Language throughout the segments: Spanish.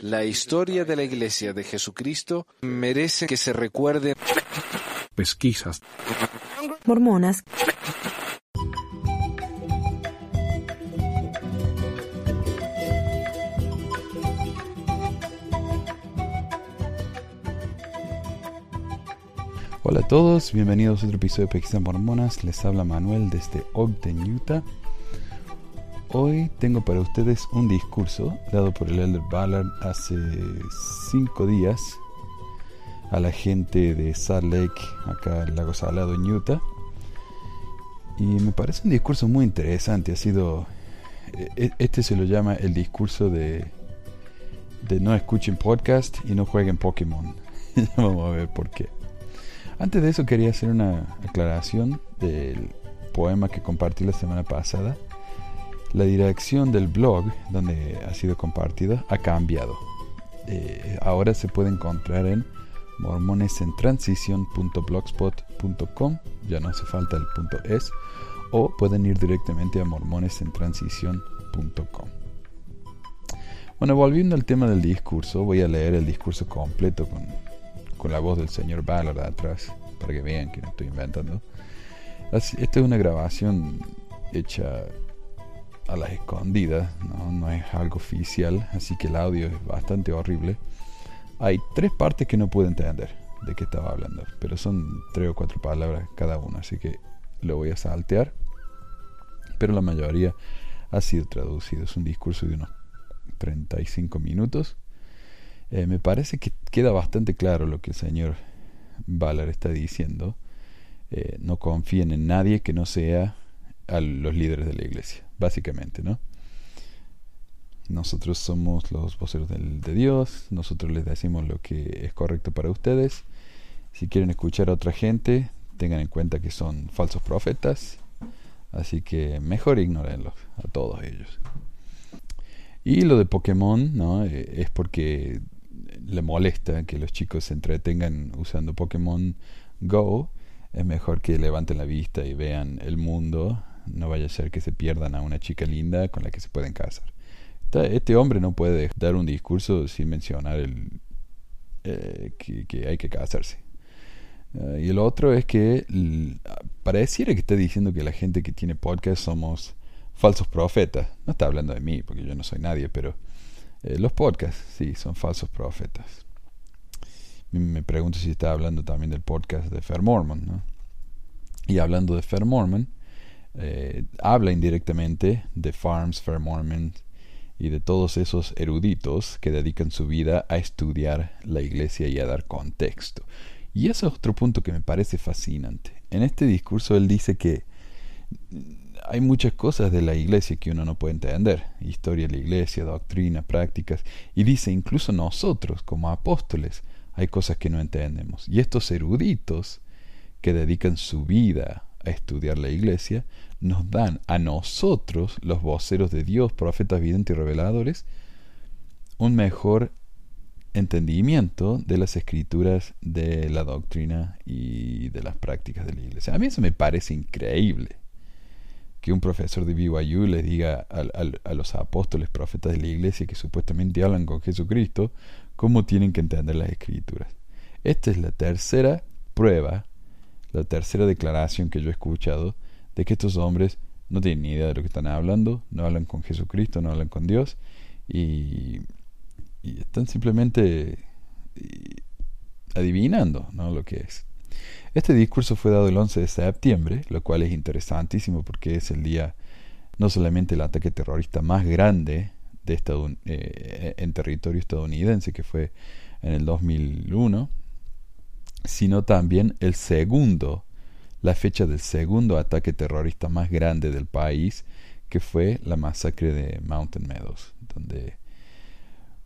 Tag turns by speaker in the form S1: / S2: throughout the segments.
S1: La historia de la Iglesia de Jesucristo merece que se recuerde.
S2: Pesquisas.
S3: Mormonas.
S4: Hola a todos, bienvenidos a otro episodio de Pesquisas Mormonas. Les habla Manuel desde Ogden, Utah. Hoy tengo para ustedes un discurso dado por el Elder Ballard hace cinco días a la gente de Salt Lake, acá en Lago Salado, en Utah. Y me parece un discurso muy interesante. Ha sido. e- Este se lo llama el discurso de. de no escuchen podcast y no jueguen Pokémon. Vamos a ver por qué. Antes de eso, quería hacer una aclaración del poema que compartí la semana pasada. La dirección del blog donde ha sido compartida ha cambiado. Eh, ahora se puede encontrar en mormonesentransición.blogspot.com, ya no hace falta el punto .es, o pueden ir directamente a mormonesentransición.com. Bueno, volviendo al tema del discurso, voy a leer el discurso completo con, con la voz del señor Ballard atrás, para que vean que no estoy inventando. Esta es una grabación hecha a las escondidas, ¿no? no es algo oficial, así que el audio es bastante horrible. Hay tres partes que no puedo entender de qué estaba hablando, pero son tres o cuatro palabras cada una, así que lo voy a saltear. Pero la mayoría ha sido traducido, es un discurso de unos 35 minutos. Eh, me parece que queda bastante claro lo que el señor Ballard está diciendo. Eh, no confíen en nadie que no sea a los líderes de la iglesia, básicamente, ¿no? Nosotros somos los voceros del- de Dios, nosotros les decimos lo que es correcto para ustedes. Si quieren escuchar a otra gente, tengan en cuenta que son falsos profetas, así que mejor ignórenlos a todos ellos. Y lo de Pokémon, ¿no? Eh, es porque le molesta que los chicos se entretengan usando Pokémon Go. Es mejor que levanten la vista y vean el mundo. No vaya a ser que se pierdan a una chica linda con la que se pueden casar. Este hombre no puede dar un discurso sin mencionar el, eh, que, hay que casarse. Eh, y el otro es que pareciera que está diciendo que la gente que tiene podcast somos falsos profetas. No está hablando de mí, porque yo no soy nadie, pero eh, los podcasts, sí, son falsos profetas. Me- pregunto si está hablando también del podcast de Fair Mormon. Y hablando de Fair Mormon, eh, habla indirectamente de Farms, Fair Mormon y de todos esos eruditos que dedican su vida a estudiar la iglesia y a dar contexto. Y ese es otro punto que me parece fascinante. En este discurso él dice que hay muchas cosas de la iglesia que uno no puede entender. Historia de la iglesia, doctrina, prácticas. Y dice, incluso nosotros como apóstoles hay cosas que no entendemos. Y estos eruditos que dedican su vida a estudiar la iglesia, nos dan a nosotros, los voceros de Dios, profetas videntes y reveladores, un mejor entendimiento de las escrituras, de la doctrina y de las prácticas de la iglesia. A mí eso me parece increíble que un profesor de BYU les diga a, los apóstoles, profetas de la iglesia que supuestamente hablan con Jesucristo, cómo tienen que entender las escrituras. Esta es la tercera prueba, la tercera declaración que yo he escuchado de que estos hombres no tienen ni idea de lo que están hablando, no hablan con Jesucristo, no hablan con Dios y, están simplemente y, adivinando ¿no? lo que es. Este discurso fue dado el 11 de septiembre, lo cual es interesantísimo porque es el día, no solamente el ataque terrorista más grande de Estadu- eh, en territorio estadounidense, que fue en el 2001, sino también el segundo, la fecha del segundo ataque terrorista más grande del país, que fue la masacre de Mountain Meadows, donde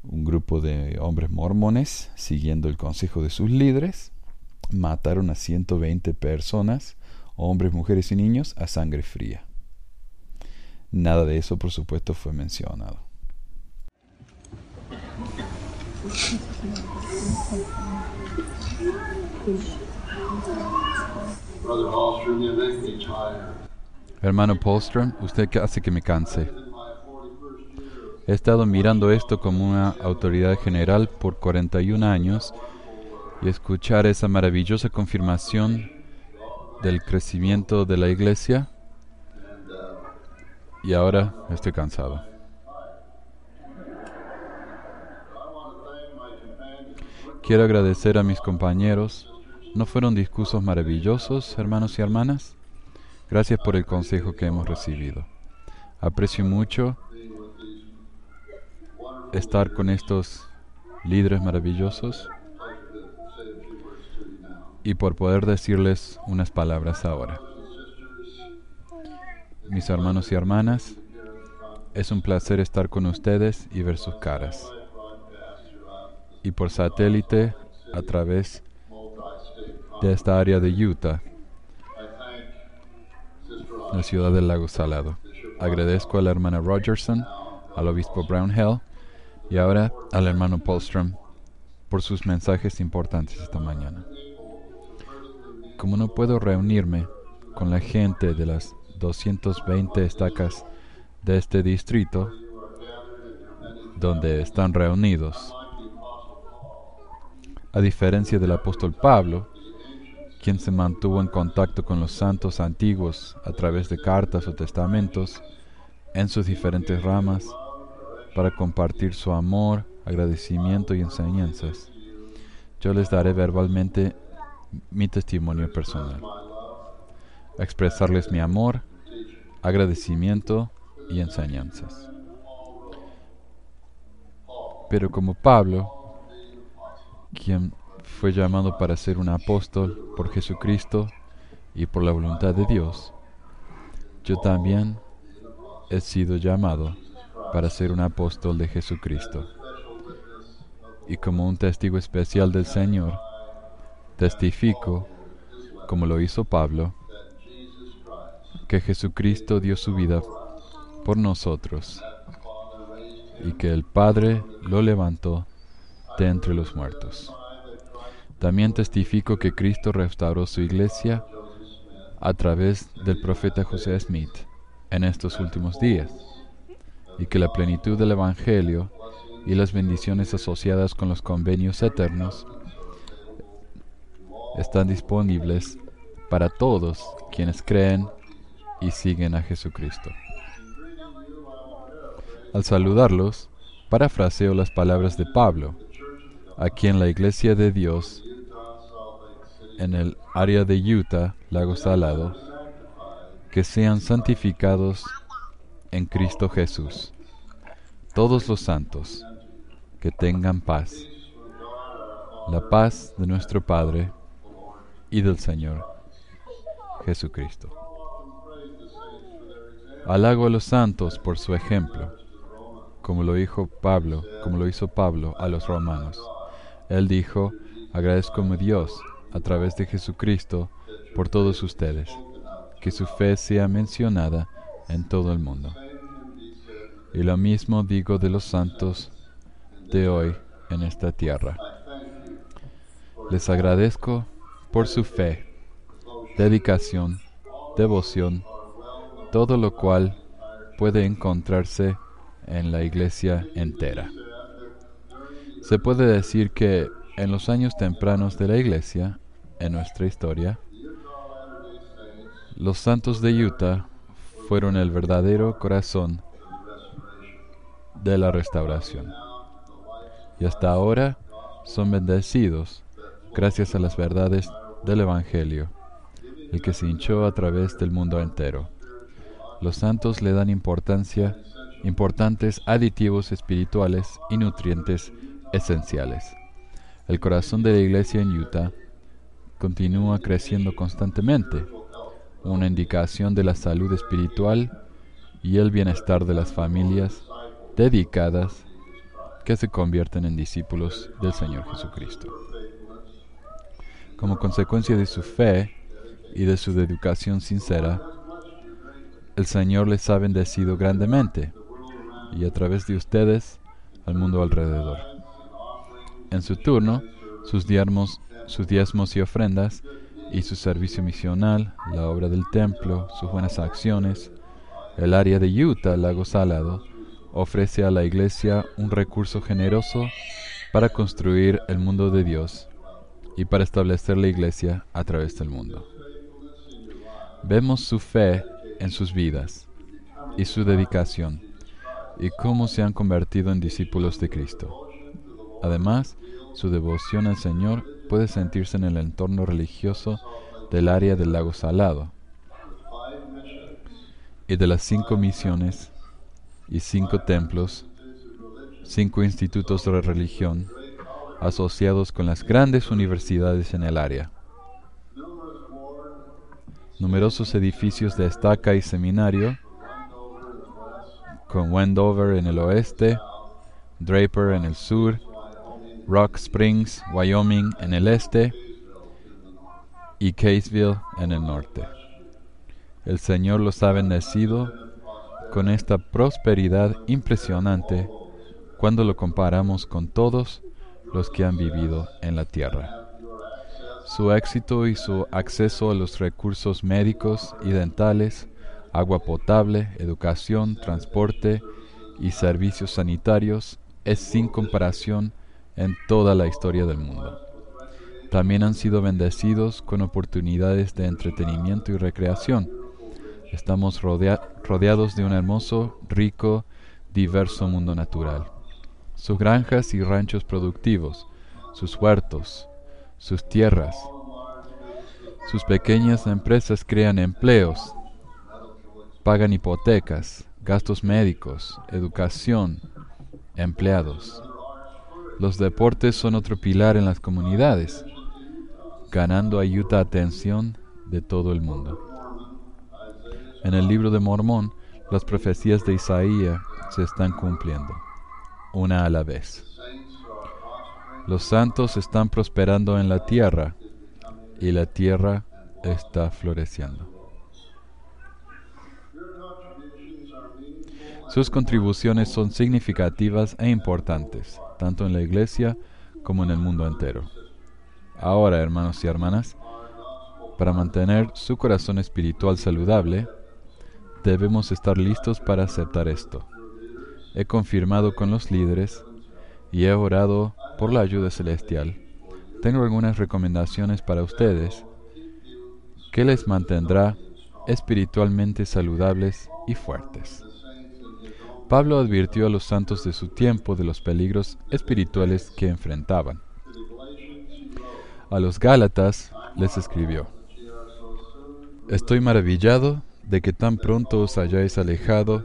S4: un grupo de hombres mormones, siguiendo el consejo de sus líderes, mataron a 120 personas, hombres, mujeres y niños, a sangre fría. Nada de eso, por supuesto, fue mencionado. Hermano Polstrom, usted hace que me canse.
S5: In my 41st year
S4: He estado mirando esto como una autoridad general por 41 años y escuchar esa maravillosa confirmación del crecimiento de la iglesia y ahora estoy cansado. Quiero agradecer a mis compañeros. ¿No fueron discursos maravillosos, hermanos y hermanas? Gracias por el consejo que hemos recibido. Aprecio mucho estar con estos líderes maravillosos y por poder decirles unas palabras ahora. Mis hermanos y hermanas, es un placer estar con ustedes y ver sus caras. Y por satélite a través de esta área de Utah, la ciudad del lago Salado. Agradezco a la hermana Rogerson, al obispo Brownhill y ahora al hermano Polstrom por sus mensajes importantes esta mañana. Como no puedo reunirme con la gente de las 220 estacas de este distrito, donde están reunidos, a diferencia del apóstol Pablo, quien se mantuvo en contacto con los santos antiguos a través de cartas o testamentos en sus diferentes ramas, para compartir su amor, agradecimiento y enseñanzas. Yo les daré verbalmente mi testimonio personal. expresarles mi amor, agradecimiento y enseñanzas. Pero como Pablo, quien fue llamado para ser un apóstol por Jesucristo y por la voluntad de Dios, yo también he sido llamado para ser un apóstol de Jesucristo. Y como un testigo especial del Señor, testifico, como lo hizo Pablo, que Jesucristo dio su vida por nosotros y que el Padre lo levantó de entre los muertos. También testifico que Cristo restauró su iglesia a través del profeta José Smith en estos últimos días y que la plenitud del Evangelio y las bendiciones asociadas con los convenios eternos están disponibles para todos quienes creen y siguen a Jesucristo. Al saludarlos, parafraseo las palabras de Pablo, aquí en la Iglesia de Dios, en el área de Utah, Lago Salado, que sean santificados en Cristo Jesús. Todos los santos que tengan paz. La paz de nuestro Padre y del Señor Jesucristo. Halago a los santos por su ejemplo, como lo dijo Pablo, como lo hizo Pablo a los romanos. Él dijo, agradezco a Dios a través de Jesucristo por todos ustedes, que su fe sea mencionada en todo el mundo. Y lo mismo digo de los santos de hoy en esta tierra. Les agradezco por su fe, dedicación, devoción, todo lo cual puede encontrarse en la iglesia entera. Se puede decir que en los años tempranos de la iglesia, en nuestra historia, los santos de Utah fueron el verdadero corazón de la restauración. Y hasta ahora son bendecidos gracias a las verdades del Evangelio, el que se hinchó a través del mundo entero. Los santos le dan importancia, importantes aditivos espirituales y nutrientes esenciales. El corazón de la iglesia en Utah continúa creciendo constantemente, una indicación de la salud espiritual y el bienestar de las familias dedicadas que se convierten en discípulos del Señor Jesucristo. Como consecuencia de su fe y de su dedicación sincera, el Señor les ha bendecido grandemente y a través de ustedes al mundo alrededor. En su turno, sus diezmos, sus diezmos y ofrendas y su servicio misional, la obra del templo, sus buenas acciones, el área de Utah, lago Salado, ofrece a la Iglesia un recurso generoso para construir el mundo de Dios y para establecer la Iglesia a través del mundo. Vemos su fe en sus vidas y su dedicación y cómo se han convertido en discípulos de Cristo. Además, su devoción al Señor puede sentirse en el entorno religioso del área del lago Salado y de las cinco misiones y cinco templos, cinco institutos de religión asociados con las grandes universidades en el área. Numerosos edificios de estaca y seminario, con Wendover en el oeste, Draper en el sur, Rock Springs, Wyoming en el este y Caseville en el norte. El Señor los ha bendecido con esta prosperidad impresionante cuando lo comparamos con todos los que han vivido en la tierra. Su éxito y su acceso a los recursos médicos y dentales, agua potable, educación, transporte y servicios sanitarios es sin comparación en toda la historia del mundo. También han sido bendecidos con oportunidades de entretenimiento y recreación. Estamos rodeados de un hermoso, rico, diverso mundo natural. Sus granjas y ranchos productivos, sus huertos, sus tierras, sus pequeñas empresas crean empleos, pagan hipotecas, gastos médicos, educación, empleados. Los deportes son otro pilar en las comunidades, ganando ayuda atención de todo el mundo. En el libro de Mormón, las profecías de Isaías se están cumpliendo, una a la vez. Los santos están prosperando en la tierra y la tierra está floreciendo. Sus contribuciones son significativas e importantes tanto en la iglesia como en el mundo entero. Ahora, hermanos y hermanas, para mantener su corazón espiritual saludable, debemos estar listos para aceptar esto. He confirmado con los líderes y he orado por la ayuda celestial. Tengo algunas recomendaciones para ustedes que les mantendrá espiritualmente saludables y fuertes. Pablo advirtió a los santos de su tiempo de los peligros espirituales que enfrentaban. A los Gálatas les escribió, Estoy maravillado de que tan pronto os hayáis alejado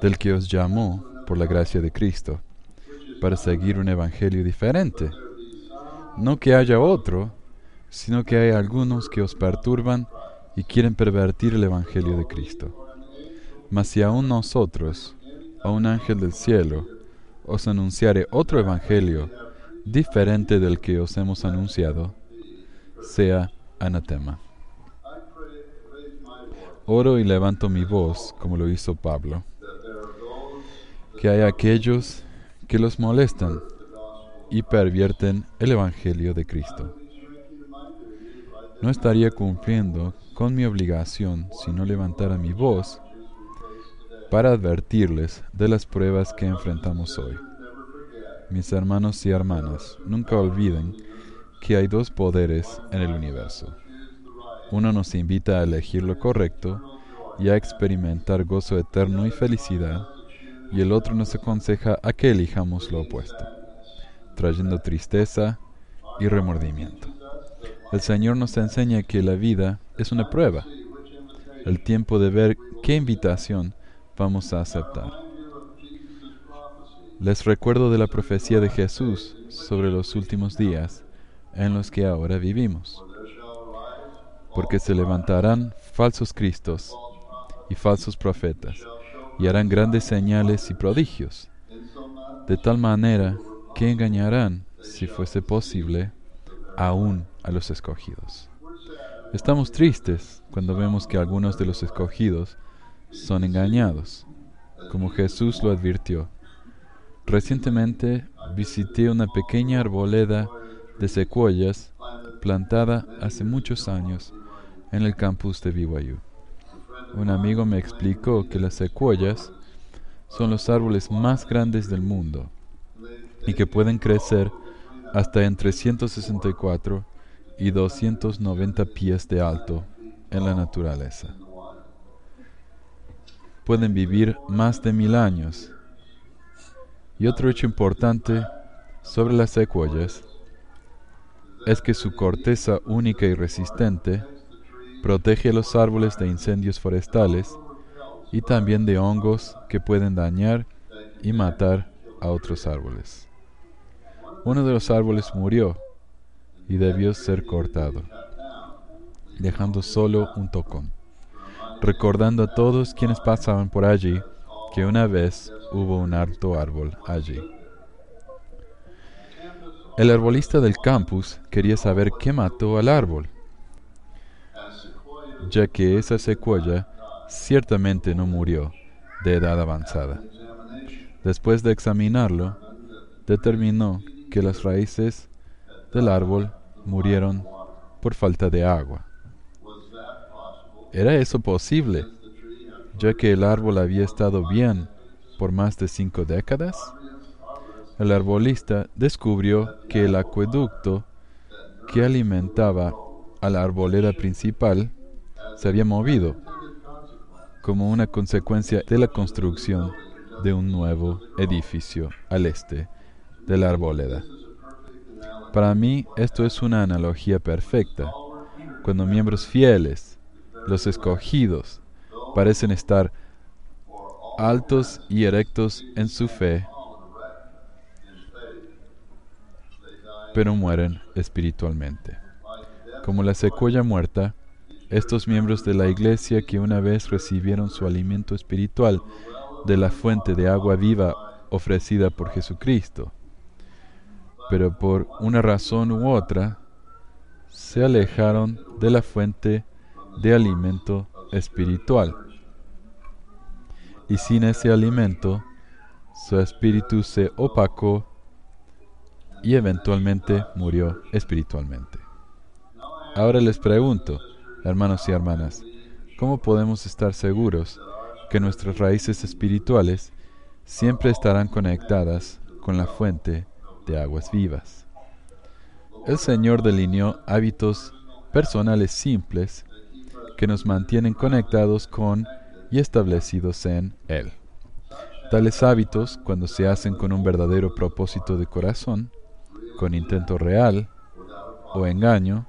S4: del que os llamó por la gracia de Cristo, para seguir un evangelio diferente. No que haya otro, sino que hay algunos que os perturban y quieren pervertir el evangelio de Cristo. Mas si aún nosotros, a un ángel del cielo, os anunciare otro evangelio diferente del que os hemos anunciado, sea anatema. Oro y levanto mi voz, como lo hizo Pablo, que hay aquellos que los molestan y pervierten el Evangelio de Cristo. No estaría cumpliendo con mi obligación si no levantara mi voz para advertirles de las pruebas que enfrentamos hoy. Mis hermanos y hermanas, nunca olviden que hay dos poderes en el universo. Uno nos invita a elegir lo correcto y a experimentar gozo eterno y felicidad, y el otro nos aconseja a que elijamos lo opuesto, trayendo tristeza y remordimiento. El Señor nos enseña que la vida es una prueba, el tiempo de ver qué invitación vamos a aceptar. Les recuerdo de la profecía de Jesús sobre los últimos días en los que ahora vivimos. Porque se levantarán falsos cristos y falsos profetas y harán grandes señales y prodigios, de tal manera que engañarán, si fuese posible, aún a los escogidos. Estamos tristes cuando vemos que algunos de los escogidos son engañados, como Jesús lo advirtió. Recientemente visité una pequeña arboleda de secuoyas plantada hace muchos años en el campus de BYU. Un amigo me explicó que las secuoyas son los árboles más grandes del mundo y que pueden crecer hasta entre 164 y 290 pies de alto en la naturaleza. Pueden vivir más de mil años. Y otro hecho importante sobre las secuoyas es que su corteza única y resistente protege a los árboles de incendios forestales y también de hongos que pueden dañar y matar a otros árboles. Uno de los árboles murió y debió ser cortado, dejando solo un tocón, recordando a todos quienes pasaban por allí que una vez hubo un alto árbol allí. El arbolista del campus quería saber qué mató al árbol, ya que esa secuoya ciertamente no murió de edad avanzada. Después de examinarlo, determinó que las raíces del árbol murieron por falta de agua. ¿Era eso posible, ya que el árbol había estado bien por más de cinco décadas? El arbolista descubrió que el acueducto que alimentaba a la arboleda principal se había movido como una consecuencia de la construcción de un nuevo edificio al este de la arboleda. Para mí esto es una analogía perfecta. Cuando miembros fieles, los escogidos, parecen estar altos y erectos en su fe, pero mueren espiritualmente. Como la secuoya muerta, estos miembros de la iglesia que una vez recibieron su alimento espiritual de la fuente de agua viva ofrecida por Jesucristo, pero por una razón u otra se alejaron de la fuente de alimento espiritual. Y sin ese alimento, su espíritu se opacó y eventualmente murió espiritualmente. Ahora les pregunto, hermanos y hermanas, ¿cómo podemos estar seguros que nuestras raíces espirituales siempre estarán conectadas con la fuente de aguas vivas? El Señor delineó hábitos personales simples que nos mantienen conectados con y establecidos en Él. Tales hábitos, cuando se hacen con un verdadero propósito de corazón, con intento real o engaño,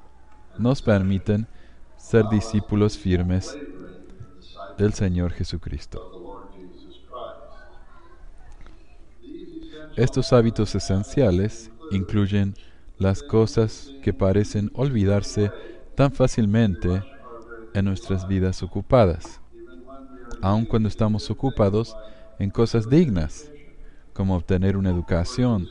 S4: nos permiten ser discípulos firmes del Señor Jesucristo. Estos hábitos esenciales incluyen las cosas que parecen olvidarse tan fácilmente en nuestras vidas ocupadas, aun cuando estamos ocupados en cosas dignas, como obtener una educación,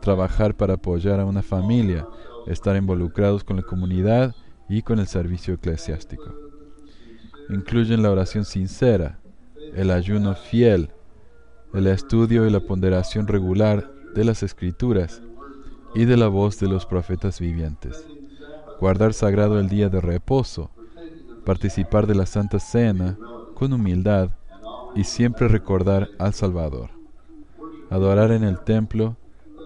S4: trabajar para apoyar a una familia, estar involucrados con la comunidad y con el servicio eclesiástico. Incluyen la oración sincera, el ayuno fiel, el estudio y la ponderación regular de las escrituras y de la voz de los profetas vivientes, guardar sagrado el día de reposo, participar de la Santa Cena con humildad y siempre recordar al Salvador, adorar en el templo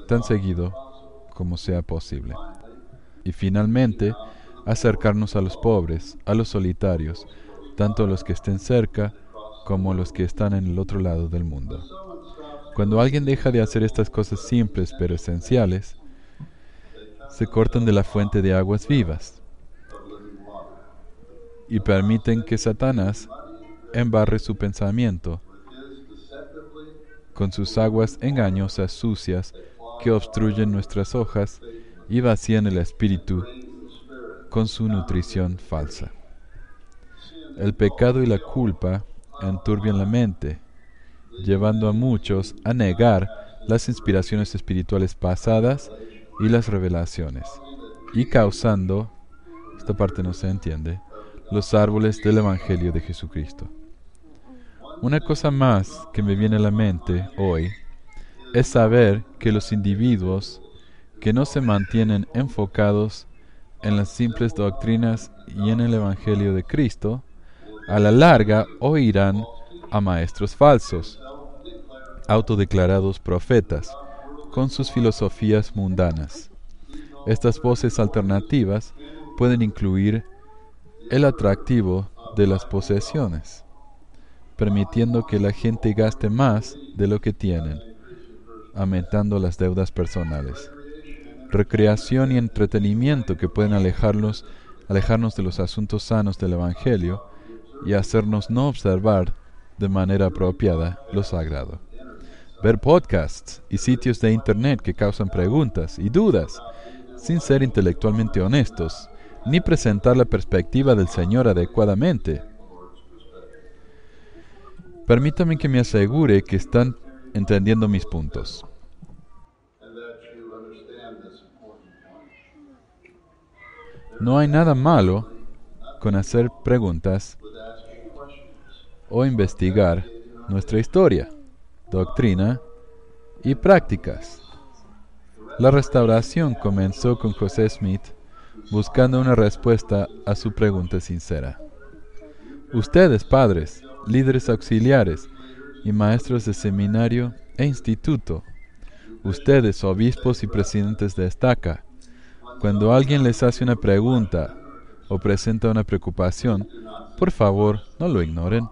S4: tan seguido como sea posible. Y finalmente, acercarnos a los pobres, a los solitarios, tanto los que estén cerca como los que están en el otro lado del mundo. Cuando alguien deja de hacer estas cosas simples pero esenciales, se cortan de la fuente de aguas vivas y permiten que Satanás embarre su pensamiento con sus aguas engañosas sucias que obstruyen nuestras hojas y vacían el espíritu con su nutrición falsa. El pecado y la culpa enturbian la mente, llevando a muchos a negar las inspiraciones espirituales pasadas y las revelaciones, y causando, esta parte no se entiende, los árboles del Evangelio de Jesucristo. Una cosa más que me viene a la mente hoy es saber que los individuos que no se mantienen enfocados en las simples doctrinas y en el Evangelio de Cristo, a la larga oirán a maestros falsos, autodeclarados profetas, con sus filosofías mundanas. Estas voces alternativas pueden incluir el atractivo de las posesiones, permitiendo que la gente gaste más de lo que tienen, aumentando las deudas personales. Recreación y entretenimiento que pueden alejarnos, alejarnos de los asuntos sanos del Evangelio y hacernos no observar de manera apropiada lo sagrado. Ver podcasts y sitios de Internet que causan preguntas y dudas sin ser intelectualmente honestos, ni presentar la perspectiva del Señor adecuadamente. Permítame que me asegure que están entendiendo mis puntos. No hay nada malo con hacer preguntas o investigar nuestra historia, doctrina y prácticas. La restauración comenzó con José Smith buscando una respuesta a su pregunta sincera. Ustedes, padres, líderes auxiliares y maestros de seminario e instituto, ustedes, obispos y presidentes de estaca, cuando alguien les hace una pregunta o presenta una preocupación, por favor, no lo ignoren.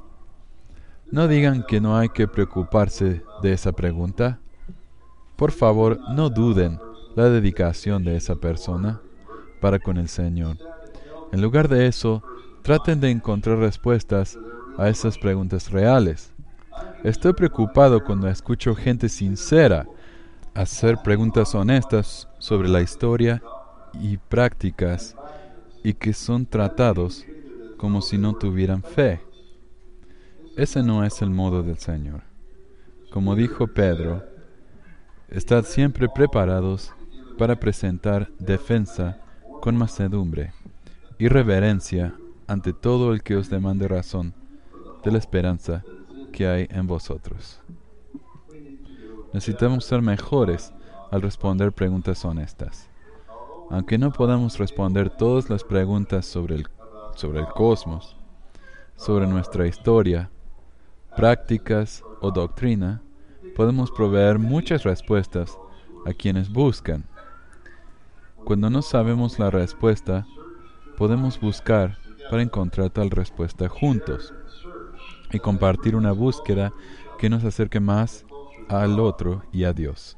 S4: No digan que no hay que preocuparse de esa pregunta. Por favor, no duden la dedicación de esa persona para con el Señor. En lugar de eso, traten de encontrar respuestas a esas preguntas reales. Estoy preocupado cuando escucho gente sincera hacer preguntas honestas sobre la historia y prácticas y que son tratados como si no tuvieran fe. Ese no es el modo del Señor. Como dijo Pedro, estad siempre preparados para presentar defensa con macedumbre y reverencia ante todo el que os demande razón de la esperanza que hay en vosotros. Necesitamos ser mejores al responder preguntas honestas. Aunque no podamos responder todas las preguntas sobre el, sobre el cosmos, sobre nuestra historia, prácticas o doctrina, podemos proveer muchas respuestas a quienes buscan. Cuando no sabemos la respuesta, podemos buscar para encontrar tal respuesta juntos y compartir una búsqueda que nos acerque más al otro y a Dios.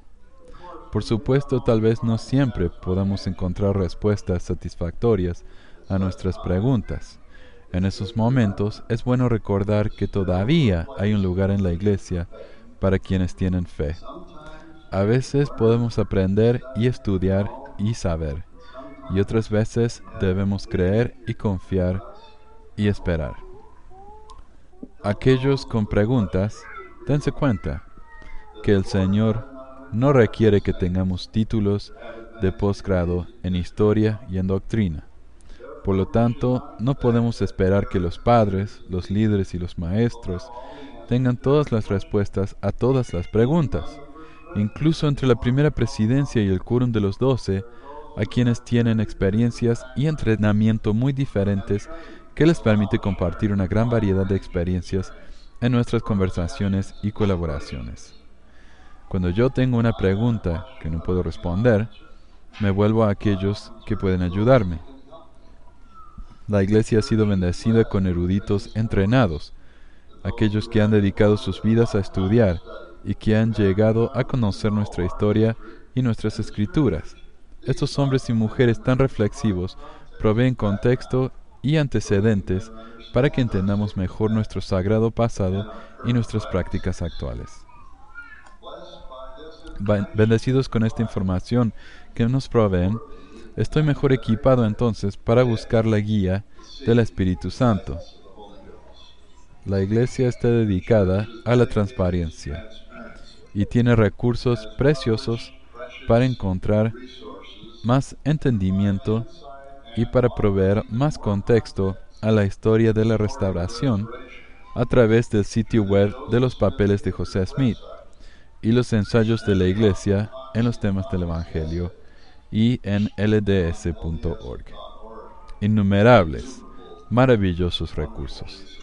S4: Por supuesto, tal vez no siempre podamos encontrar respuestas satisfactorias a nuestras preguntas. En esos momentos es bueno recordar que todavía hay un lugar en la iglesia para quienes tienen fe. A veces podemos aprender y estudiar y saber, y otras veces debemos creer y confiar y esperar. Aquellos con preguntas, dense cuenta que el Señor no requiere que tengamos títulos de posgrado en historia y en doctrina. Por lo tanto, no podemos esperar que los padres, los líderes y los maestros tengan todas las respuestas a todas las preguntas. Incluso entre la primera presidencia y el quórum de los doce, a quienes tienen experiencias y entrenamiento muy diferentes que les permite compartir una gran variedad de experiencias en nuestras conversaciones y colaboraciones. Cuando yo tengo una pregunta que no puedo responder, me vuelvo a aquellos que pueden ayudarme. La iglesia ha sido bendecida con eruditos entrenados, aquellos que han dedicado sus vidas a estudiar y que han llegado a conocer nuestra historia y nuestras escrituras. Estos hombres y mujeres tan reflexivos proveen contexto y antecedentes para que entendamos mejor nuestro sagrado pasado y nuestras prácticas actuales. Bendecidos con esta información que nos proveen, estoy mejor equipado entonces para buscar la guía del Espíritu Santo. La iglesia está dedicada a la transparencia y tiene recursos preciosos para encontrar más entendimiento y para proveer más contexto a la historia de la restauración a través del sitio web de los papeles de José Smith y los ensayos de la Iglesia en los temas del Evangelio y en lds.org. Innumerables, maravillosos recursos.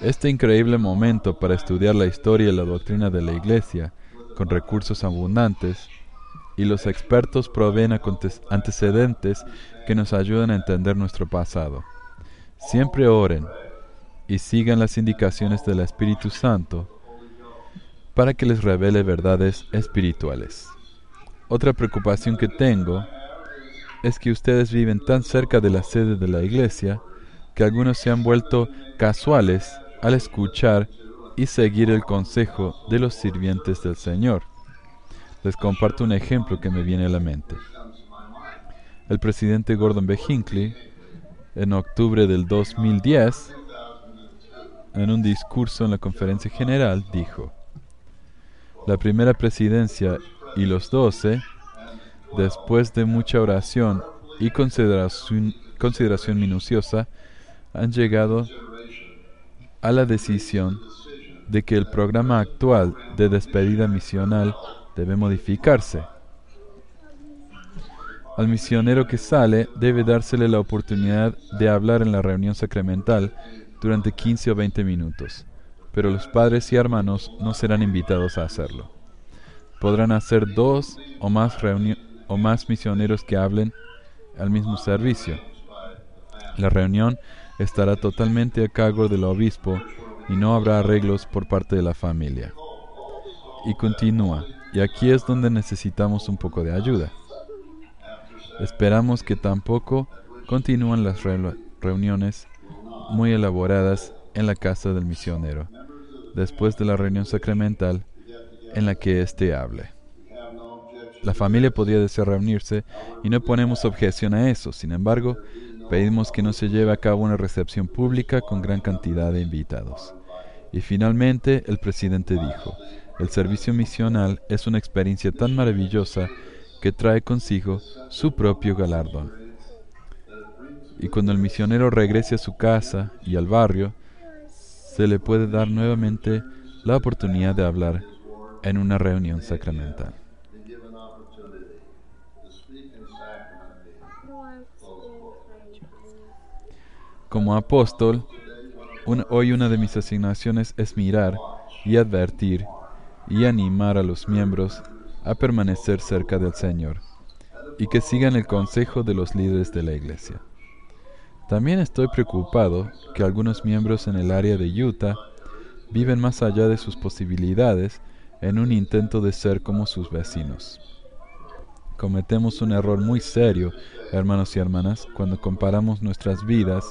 S4: Este increíble momento para estudiar la historia y la doctrina de la Iglesia con recursos abundantes y los expertos proveen antecedentes que nos ayudan a entender nuestro pasado. Siempre oren y sigan las indicaciones del Espíritu Santo para que les revele verdades espirituales. Otra preocupación que tengo es que ustedes viven tan cerca de la sede de la iglesia que algunos se han vuelto casuales al escuchar y seguir el consejo de los sirvientes del Señor. Les comparto un ejemplo que me viene a la mente. El presidente Gordon B. Hinckley, en octubre del 2010, en un discurso en la conferencia general, dijo, la primera presidencia y los doce, después de mucha oración y consideración, consideración minuciosa, han llegado a la decisión de que el programa actual de despedida misional debe modificarse. Al misionero que sale debe dársele la oportunidad de hablar en la reunión sacramental durante 15 o 20 minutos, pero los padres y hermanos no serán invitados a hacerlo. Podrán hacer dos o más, o más misioneros que hablen al mismo servicio. La reunión estará totalmente a cargo del obispo y no habrá arreglos por parte de la familia. Y continúa, y aquí es donde necesitamos un poco de ayuda. Esperamos que tampoco continúen las reu- reuniones muy elaboradas en la casa del misionero, después de la reunión sacramental en la que éste hable. La familia podría desear reunirse y no ponemos objeción a eso, sin embargo, pedimos que no se lleve a cabo una recepción pública con gran cantidad de invitados. Y finalmente el presidente dijo, el servicio misional es una experiencia tan maravillosa que trae consigo su propio galardón. Y cuando el misionero regrese a su casa y al barrio, se le puede dar nuevamente la oportunidad de hablar en una reunión sacramental. Como apóstol, hoy una de mis asignaciones es mirar y advertir y animar a los miembros a permanecer cerca del Señor y que sigan el consejo de los líderes de la iglesia. También estoy preocupado que algunos miembros en el área de Utah viven más allá de sus posibilidades en un intento de ser como sus vecinos. Cometemos un error muy serio, hermanos y hermanas, cuando comparamos nuestras vidas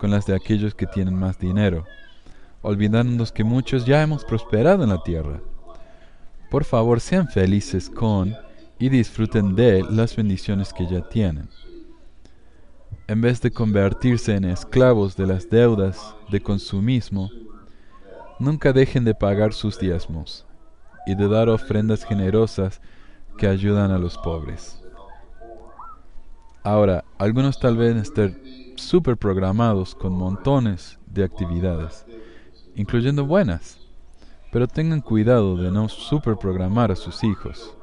S4: con las de aquellos que tienen más dinero, olvidándonos que muchos ya hemos prosperado en la tierra. Por favor, sean felices con y disfruten de las bendiciones que ya tienen. En vez de convertirse en esclavos de las deudas de consumismo, nunca dejen de pagar sus diezmos y de dar ofrendas generosas que ayudan a los pobres. Ahora, algunos tal vez estén súper programados con montones de actividades, incluyendo buenas, pero tengan cuidado de no superprogramar a sus hijos.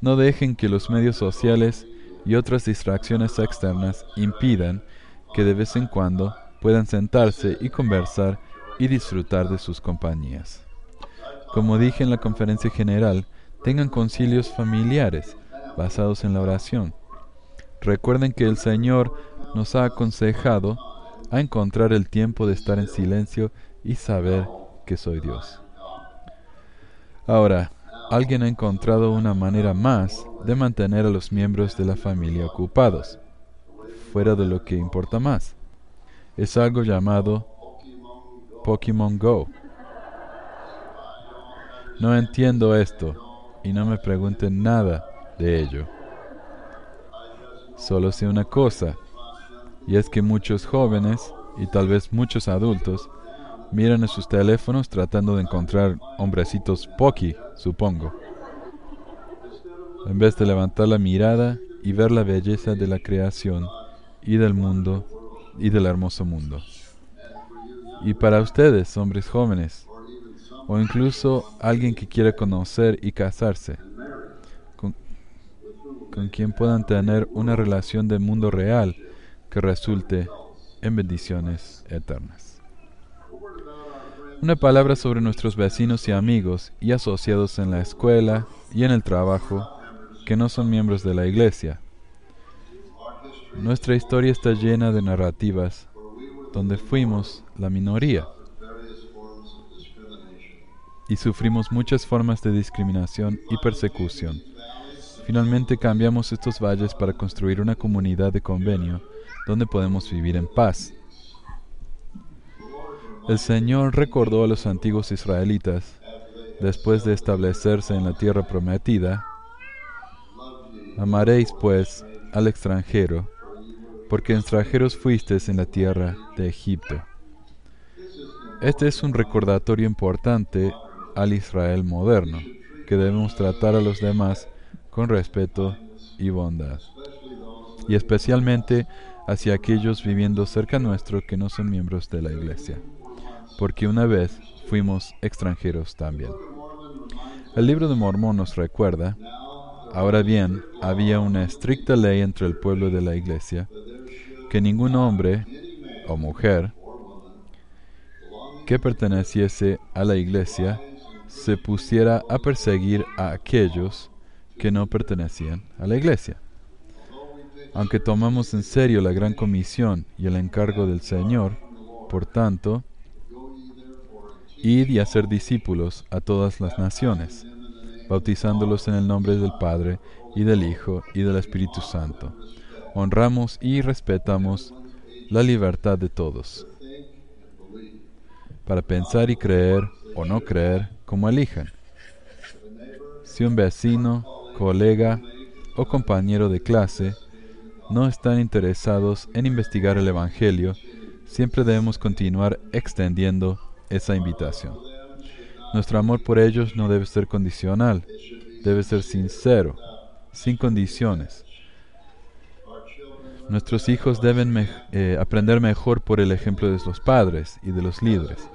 S4: No dejen que los medios sociales y otras distracciones externas impidan que de vez en cuando puedan sentarse y conversar y disfrutar de sus compañías. Como dije en la conferencia general, tengan concilios familiares basados en la oración. Recuerden que el Señor nos ha aconsejado a encontrar el tiempo de estar en silencio y saber que soy Dios. Ahora, alguien ha encontrado una manera más de mantener a los miembros de la familia ocupados, fuera de lo que importa más. Es algo llamado Pokémon Go. No entiendo esto y no me pregunten nada de ello. Solo sé una cosa, y es que muchos jóvenes y tal vez muchos adultos miran en sus teléfonos tratando de encontrar hombrecitos Poki, supongo. En vez de levantar la mirada y ver la belleza de la creación y del mundo y del hermoso mundo. Y para ustedes, hombres jóvenes, o incluso alguien que quiera conocer y casarse, con, con quien puedan tener una relación de mundo real que resulte en bendiciones eternas. Una palabra sobre nuestros vecinos y amigos y asociados en la escuela y en el trabajo que no son miembros de la iglesia. Nuestra historia está llena de narrativas donde fuimos la minoría y sufrimos muchas formas de discriminación y persecución. Finalmente cambiamos estos valles para construir una comunidad de convenio donde podemos vivir en paz. El Señor recordó a los antiguos israelitas, después de establecerse en la tierra prometida, Amaréis pues al extranjero, porque extranjeros fuisteis en la tierra de Egipto. Este es un recordatorio importante al Israel moderno, que debemos tratar a los demás con respeto y bondad, y especialmente hacia aquellos viviendo cerca nuestro que no son miembros de la iglesia, porque una vez fuimos extranjeros también. El libro de Mormón nos recuerda, ahora bien, había una estricta ley entre el pueblo de la iglesia, que ningún hombre o mujer que perteneciese a la iglesia se pusiera a perseguir a aquellos que no pertenecían a la iglesia. Aunque tomamos en serio la gran comisión y el encargo del Señor, por tanto, id y hacer discípulos a todas las naciones, bautizándolos en el nombre del Padre y del Hijo y del Espíritu Santo. Honramos y respetamos la libertad de todos, para pensar y creer o no creer como elijan. Si un vecino colega o compañero de clase no están interesados en investigar el Evangelio, siempre debemos continuar extendiendo esa invitación. Nuestro amor por ellos no debe ser condicional, debe ser sincero, sin condiciones. Nuestros hijos deben eh, aprender mejor por el ejemplo de los padres y de los líderes.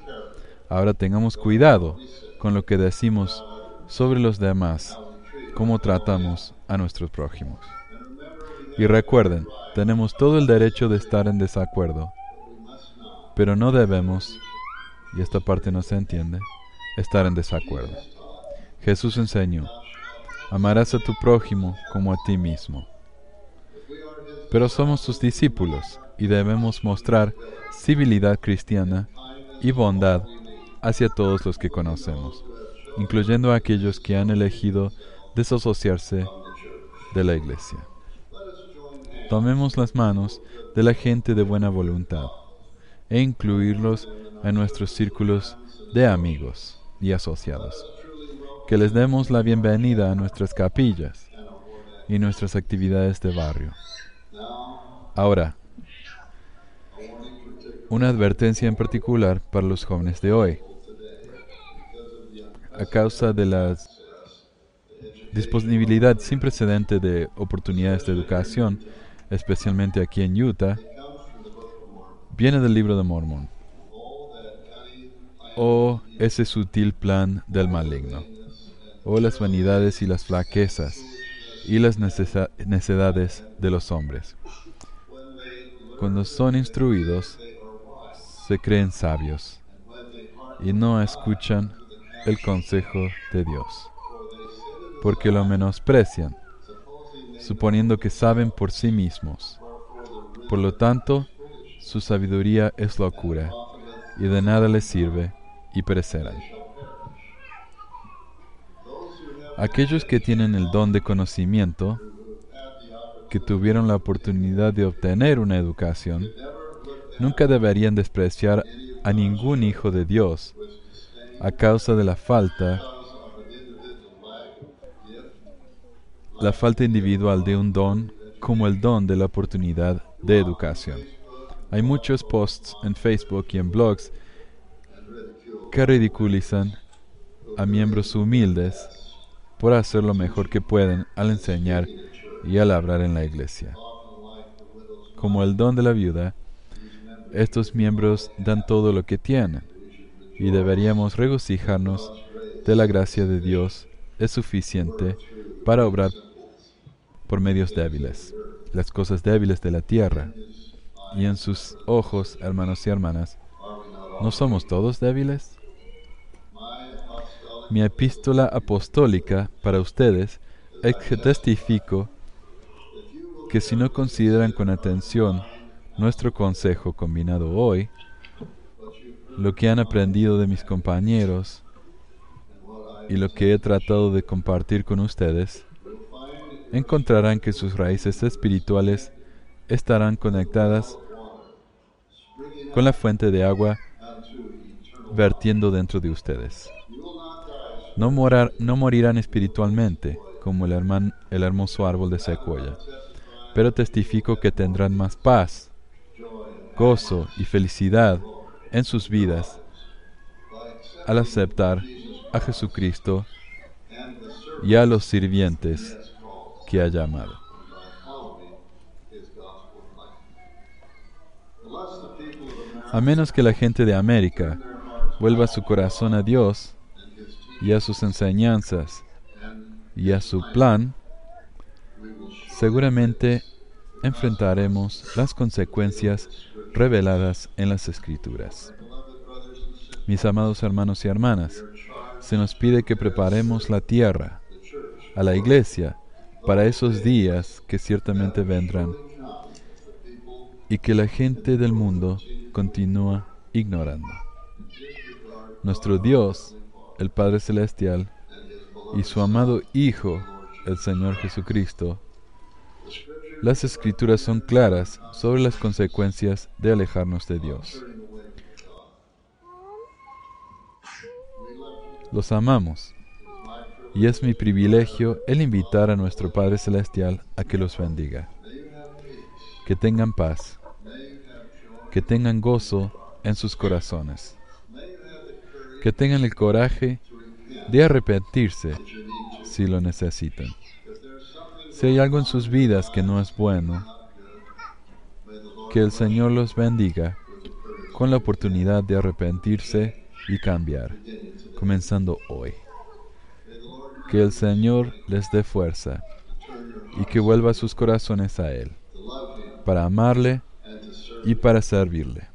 S4: Ahora tengamos cuidado con lo que decimos sobre los demás cómo tratamos a nuestros prójimos. Y recuerden, tenemos todo el derecho de estar en desacuerdo, pero no debemos, y esta parte no se entiende, estar en desacuerdo. Jesús enseñó, amarás a tu prójimo como a ti mismo. Pero somos sus discípulos y debemos mostrar civilidad cristiana y bondad hacia todos los que conocemos, incluyendo a aquellos que han elegido desasociarse de la iglesia. Tomemos las manos de la gente de buena voluntad e incluirlos en nuestros círculos de amigos y asociados. Que les demos la bienvenida a nuestras capillas y nuestras actividades de barrio. Ahora, una advertencia en particular para los jóvenes de hoy. A causa de las disponibilidad sin precedente de oportunidades de educación, especialmente aquí en Utah, viene del libro de Mormon. O ese sutil plan del maligno. O las vanidades y las flaquezas y las necedades de los hombres. Cuando son instruidos, se creen sabios y no escuchan el consejo de Dios porque lo menosprecian, suponiendo que saben por sí mismos. Por lo tanto, su sabiduría es locura, y de nada les sirve, y perecerán. Aquellos que tienen el don de conocimiento, que tuvieron la oportunidad de obtener una educación, nunca deberían despreciar a ningún hijo de Dios a causa de la falta la falta individual de un don como el don de la oportunidad de educación. Hay muchos posts en Facebook y en blogs que ridiculizan a miembros humildes por hacer lo mejor que pueden al enseñar y al hablar en la iglesia. Como el don de la viuda, estos miembros dan todo lo que tienen y deberíamos regocijarnos de la gracia de Dios es suficiente para obrar por medios débiles, las cosas débiles de la tierra. Y en sus ojos, hermanos y hermanas, ¿no somos todos débiles? mi epístola apostólica para ustedes es que testifico que si no consideran con atención nuestro consejo combinado hoy, lo que han aprendido de mis compañeros y lo que he tratado de compartir con ustedes, encontrarán que sus raíces espirituales estarán conectadas con la fuente de agua vertiendo dentro de ustedes. No, morar, no morirán espiritualmente como el, el hermoso árbol de secuoya, pero testifico que tendrán más paz, gozo y felicidad en sus vidas al aceptar a Jesucristo y a los sirvientes que ha llamado. A menos que la gente de América vuelva su corazón a Dios y a sus enseñanzas y a su plan, seguramente enfrentaremos las consecuencias reveladas en las Escrituras. Mis amados hermanos y hermanas, se nos pide que preparemos la tierra, a la iglesia, para esos días que ciertamente vendrán y que la gente del mundo continúa ignorando. Nuestro Dios, el Padre Celestial, y su amado Hijo, el Señor Jesucristo, las escrituras son claras sobre las consecuencias de alejarnos de Dios. Los amamos y es mi privilegio el invitar a nuestro Padre Celestial a que los bendiga. Que tengan paz, que tengan gozo en sus corazones, que tengan el coraje de arrepentirse si lo necesitan. Si hay algo en sus vidas que no es bueno, que el Señor los bendiga con la oportunidad de arrepentirse y cambiar, comenzando hoy. Que el Señor les dé fuerza y que vuelva sus corazones a Él, para amarle y para servirle,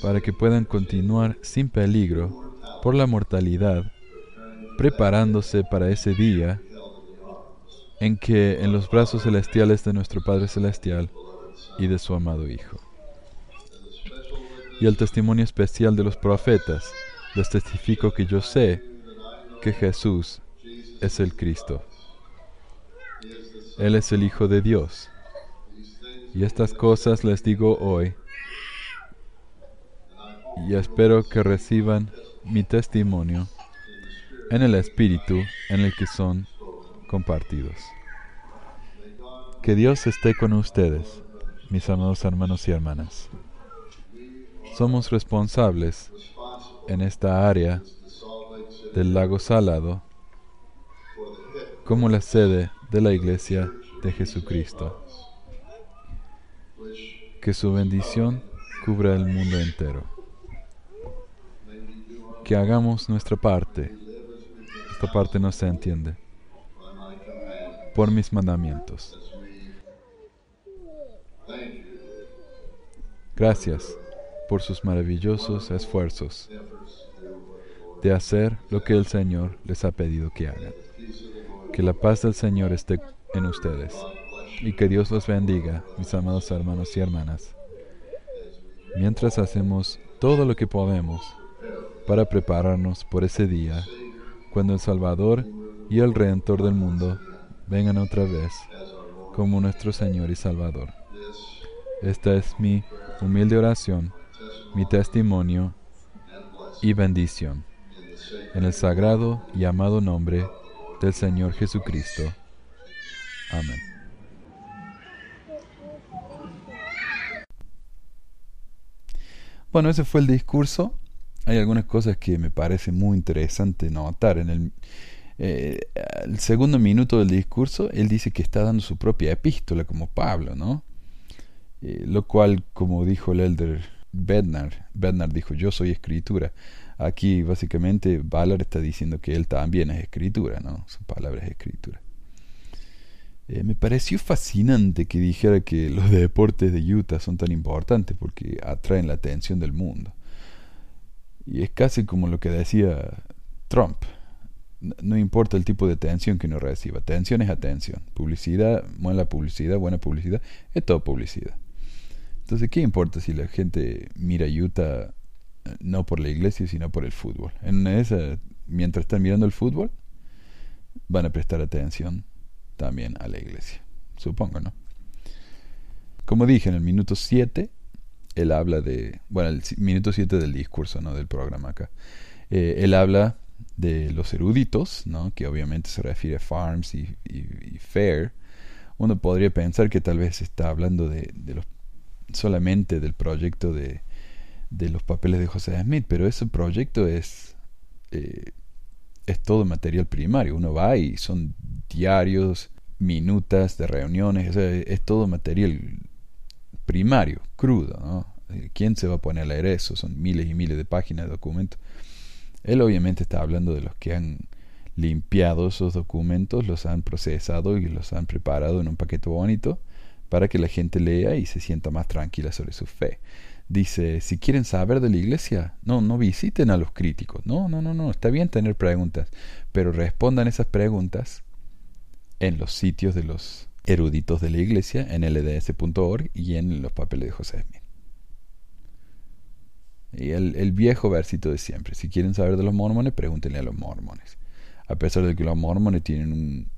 S4: para que puedan continuar sin peligro por la mortalidad preparándose para ese día en que en los brazos celestiales de nuestro Padre Celestial y de su amado Hijo. Y el testimonio especial de los profetas, les testifico que yo sé que Jesús es el Cristo. Él es el Hijo de Dios. Y estas cosas les digo hoy, y espero que reciban mi testimonio en el espíritu en el que son compartidos. Que Dios esté con ustedes, mis amados hermanos y hermanas. Somos responsables en esta área del lago Salado como la sede de la iglesia de Jesucristo. Que su bendición cubra el mundo entero. Que hagamos nuestra parte esta parte no se entiende. Por mis mandamientos. Gracias por sus maravillosos esfuerzos de hacer lo que el Señor les ha pedido que hagan. Que la paz del Señor esté en ustedes y que Dios los bendiga, mis amados hermanos y hermanas, mientras hacemos todo lo que podemos para prepararnos por ese día cuando el Salvador y el Redentor del mundo vengan otra vez como nuestro Señor y Salvador. Esta es mi humilde oración, mi testimonio y bendición. En el sagrado y amado nombre del Señor Jesucristo. Amén. Bueno, ese fue el discurso hay algunas cosas que me parece muy interesante notar. En el, eh, el, segundo minuto del discurso, él dice que está dando su propia epístola, como Pablo, ¿no? Eh, lo cual, como dijo el elder Bednar, Bednar dijo, yo soy escritura. Aquí, básicamente, Ballard está diciendo que él también es escritura, ¿no? Su palabra es escritura. Eh, me pareció fascinante que dijera que los deportes de Utah son tan importantes porque atraen la atención del mundo. Y es casi como lo que decía Trump no importa el tipo de atención que uno reciba. Atención es atención. Publicidad, buena publicidad, buena publicidad, es todo publicidad. Entonces, ¿qué importa si la gente mira Utah eh, no por la iglesia, sino por el fútbol? En esa, mientras están mirando el fútbol, van a prestar atención también a la iglesia. Supongo, ¿no? Como dije, en el minuto 7, él habla de, bueno, el minuto 7 del discurso, ¿no? Del programa acá. Eh, él habla de los eruditos, ¿no? que obviamente se refiere a Farms y, Fair, uno podría pensar que tal vez está hablando de, solamente del proyecto de, de, los papeles de José Smith, pero ese proyecto es, eh, es todo material primario. Uno va y son diarios, minutas de reuniones, es todo material primario, crudo. ¿no? ¿Quién se va a poner a leer eso? Son miles y miles de páginas de documentos. Él obviamente está hablando de los que han limpiado esos documentos, los han procesado y los han preparado en un paquete bonito para que la gente lea y se sienta más tranquila sobre su fe. Dice, si quieren saber de la iglesia, no, no visiten a los críticos. No, no, no, no, está bien tener preguntas, pero respondan esas preguntas en los sitios de los eruditos de la iglesia, en lds.org y en los papeles de José Smith. Y el, viejo versito de siempre. Si quieren saber de los mormones, pregúntenle a los mormones. A pesar de que los mormones tienen un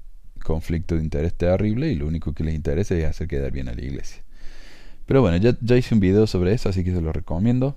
S4: conflicto de interés terrible y lo único que les interesa es hacer quedar bien a la iglesia. Pero bueno, ya, ya hice un video sobre eso, así que se lo recomiendo.